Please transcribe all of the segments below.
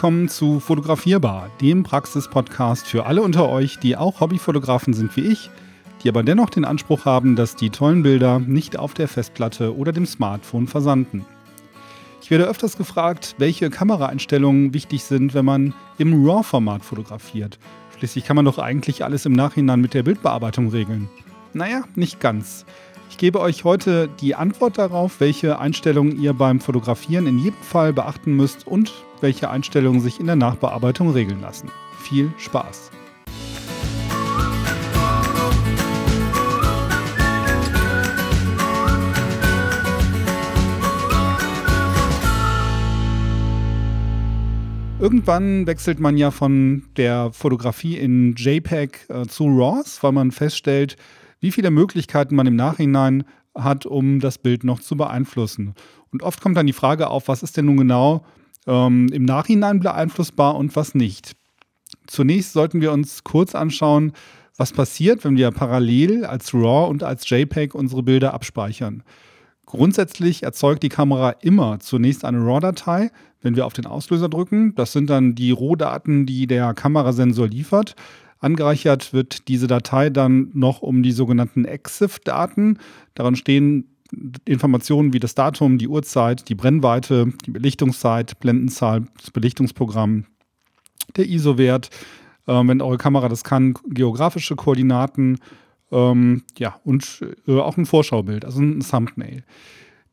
willkommen zu Fotografierbar, dem Praxis-Podcast für alle unter euch, die auch Hobbyfotografen sind wie ich, die aber dennoch den Anspruch haben, dass die tollen Bilder nicht auf der Festplatte oder dem Smartphone versanden. Ich werde öfters gefragt, welche Kameraeinstellungen wichtig sind, wenn man im RAW-Format fotografiert. Schließlich kann man doch eigentlich alles im Nachhinein mit der Bildbearbeitung regeln. Naja, nicht ganz. Ich gebe euch heute die Antwort darauf, welche Einstellungen ihr beim Fotografieren in jedem Fall beachten müsst und welche Einstellungen sich in der Nachbearbeitung regeln lassen. Viel Spaß! Irgendwann wechselt man ja von der Fotografie in JPEG äh, zu RAWs, weil man feststellt, wie viele Möglichkeiten man im Nachhinein hat, um das Bild noch zu beeinflussen. Und oft kommt dann die Frage auf, was ist denn nun genau ähm, im Nachhinein beeinflussbar und was nicht. Zunächst sollten wir uns kurz anschauen, was passiert, wenn wir parallel als RAW und als JPEG unsere Bilder abspeichern. Grundsätzlich erzeugt die Kamera immer zunächst eine RAW-Datei, wenn wir auf den Auslöser drücken. Das sind dann die Rohdaten, die der Kamerasensor liefert. Angereichert wird diese Datei dann noch um die sogenannten EXIF-Daten. Daran stehen Informationen wie das Datum, die Uhrzeit, die Brennweite, die Belichtungszeit, Blendenzahl, das Belichtungsprogramm, der ISO-Wert, äh, wenn eure Kamera das kann, geografische Koordinaten ähm, ja, und äh, auch ein Vorschaubild, also ein Thumbnail.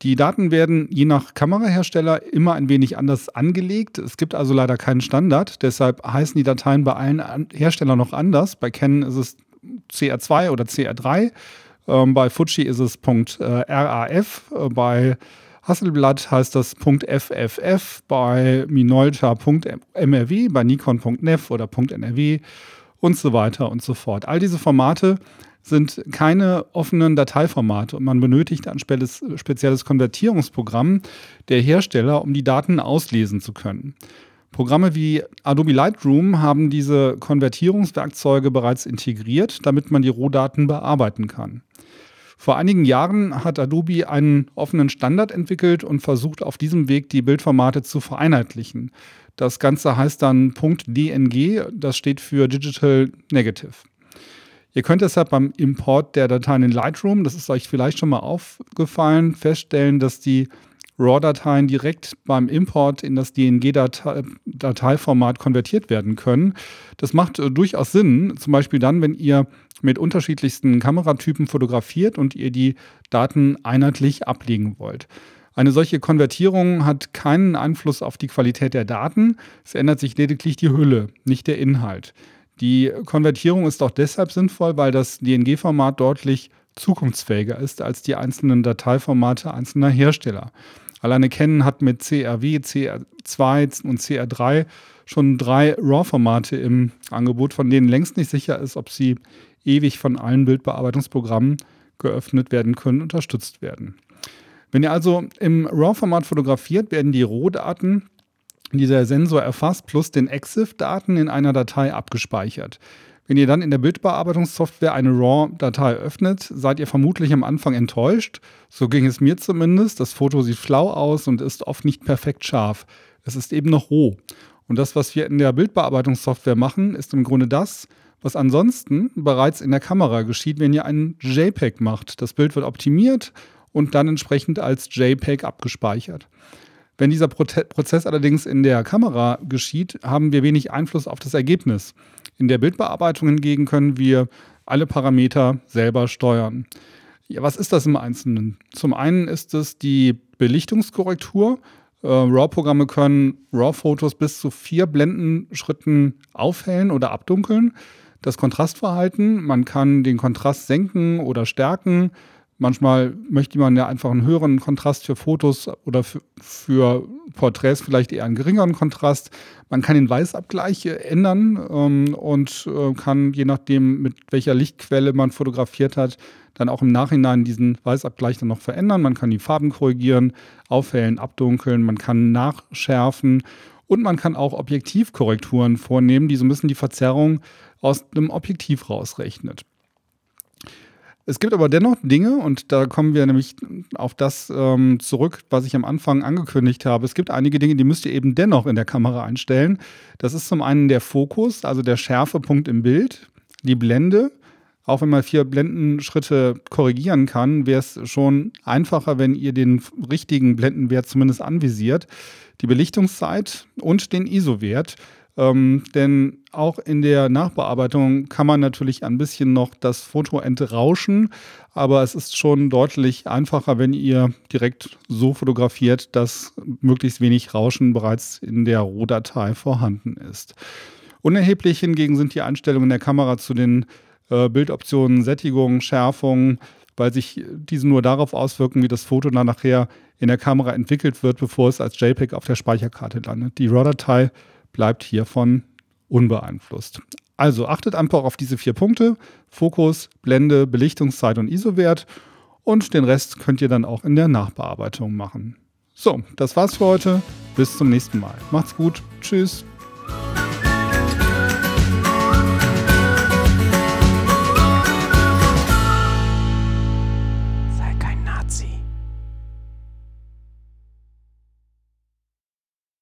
Die Daten werden je nach Kamerahersteller immer ein wenig anders angelegt. Es gibt also leider keinen Standard. Deshalb heißen die Dateien bei allen Herstellern noch anders. Bei Canon ist es CR2 oder CR3. Ähm, bei Fuji ist es .RAF. Äh, bei Hasselblad heißt das .FFF. Bei Minolta .mrw. Bei Nikon .nef oder .nrw und so weiter und so fort. All diese Formate sind keine offenen Dateiformate und man benötigt ein spezielles Konvertierungsprogramm der Hersteller, um die Daten auslesen zu können. Programme wie Adobe Lightroom haben diese Konvertierungswerkzeuge bereits integriert, damit man die Rohdaten bearbeiten kann. Vor einigen Jahren hat Adobe einen offenen Standard entwickelt und versucht auf diesem Weg die Bildformate zu vereinheitlichen. Das Ganze heißt dann .dng, das steht für Digital Negative. Ihr könnt deshalb beim Import der Dateien in Lightroom, das ist euch vielleicht schon mal aufgefallen, feststellen, dass die RAW-Dateien direkt beim Import in das DNG-Dateiformat konvertiert werden können. Das macht äh, durchaus Sinn, zum Beispiel dann, wenn ihr mit unterschiedlichsten Kameratypen fotografiert und ihr die Daten einheitlich ablegen wollt. Eine solche Konvertierung hat keinen Einfluss auf die Qualität der Daten, es ändert sich lediglich die Hülle, nicht der Inhalt. Die Konvertierung ist auch deshalb sinnvoll, weil das DNG-Format deutlich zukunftsfähiger ist als die einzelnen Dateiformate einzelner Hersteller. Alleine Canon hat mit CRW, CR2 und CR3 schon drei RAW-Formate im Angebot, von denen längst nicht sicher ist, ob sie ewig von allen Bildbearbeitungsprogrammen geöffnet werden können, unterstützt werden. Wenn ihr also im RAW-Format fotografiert, werden die Rohdaten dieser Sensor erfasst plus den EXIF-Daten in einer Datei abgespeichert. Wenn ihr dann in der Bildbearbeitungssoftware eine RAW-Datei öffnet, seid ihr vermutlich am Anfang enttäuscht. So ging es mir zumindest. Das Foto sieht flau aus und ist oft nicht perfekt scharf. Es ist eben noch roh. Und das, was wir in der Bildbearbeitungssoftware machen, ist im Grunde das, was ansonsten bereits in der Kamera geschieht, wenn ihr einen JPEG macht. Das Bild wird optimiert und dann entsprechend als JPEG abgespeichert. Wenn dieser Prozess allerdings in der Kamera geschieht, haben wir wenig Einfluss auf das Ergebnis. In der Bildbearbeitung hingegen können wir alle Parameter selber steuern. Ja, was ist das im Einzelnen? Zum einen ist es die Belichtungskorrektur. Äh, RAW-Programme können RAW-Fotos bis zu vier Blendenschritten aufhellen oder abdunkeln. Das Kontrastverhalten, man kann den Kontrast senken oder stärken. Manchmal möchte man ja einfach einen höheren Kontrast für Fotos oder für, Porträts vielleicht eher einen geringeren Kontrast. Man kann den Weißabgleich ändern ähm, und äh, kann, je nachdem, mit welcher Lichtquelle man fotografiert hat, dann auch im Nachhinein diesen Weißabgleich dann noch verändern. Man kann die Farben korrigieren, aufhellen, abdunkeln, man kann nachschärfen und man kann auch Objektivkorrekturen vornehmen, die so ein bisschen die Verzerrung aus dem Objektiv rausrechnet. Es gibt aber dennoch Dinge, und da kommen wir nämlich auf das ähm, zurück, was ich am Anfang angekündigt habe. Es gibt einige Dinge, die müsst ihr eben dennoch in der Kamera einstellen. Das ist zum einen der Fokus, also der Schärfepunkt im Bild, die Blende. Auch wenn man vier Blendenschritte korrigieren kann, wäre es schon einfacher, wenn ihr den richtigen Blendenwert zumindest anvisiert. Die Belichtungszeit und den ISO-Wert. Ähm, denn auch in der Nachbearbeitung kann man natürlich ein bisschen noch das Foto entrauschen, aber es ist schon deutlich einfacher, wenn ihr direkt so fotografiert, dass möglichst wenig Rauschen bereits in der Rohdatei vorhanden ist. Unerheblich hingegen sind die Einstellungen der Kamera zu den äh, Bildoptionen Sättigung, Schärfung, weil sich diese nur darauf auswirken, wie das Foto dann nachher in der Kamera entwickelt wird, bevor es als JPEG auf der Speicherkarte landet. Die RAW-Datei bleibt hiervon unbeeinflusst. Also achtet einfach auf diese vier Punkte: Fokus, Blende, Belichtungszeit und ISO-Wert. Und den Rest könnt ihr dann auch in der Nachbearbeitung machen. So, das war's für heute. Bis zum nächsten Mal. Macht's gut. Tschüss.